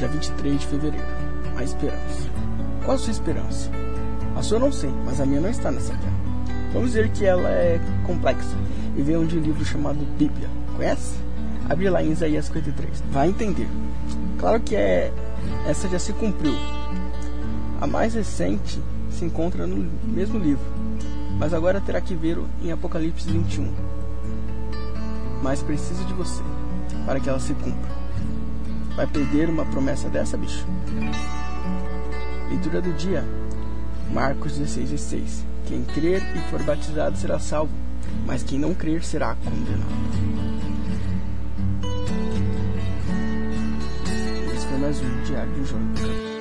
dia 23 de fevereiro. A esperança. Qual a sua esperança? A sua eu não sei, mas a minha não está nessa terra. Vamos dizer que ela é complexa e vem de um livro chamado Bíblia. Conhece? Abre lá em Isaías 53. Vai entender. Claro que é essa já se cumpriu. A mais recente se encontra no mesmo livro, mas agora terá que ver em Apocalipse 21. Mas preciso de você para que ela se cumpra. Vai perder uma promessa dessa, bicho? Leitura do dia. Marcos 16, 16. Quem crer e for batizado será salvo, mas quem não crer será condenado. Esse foi mais um Diário de um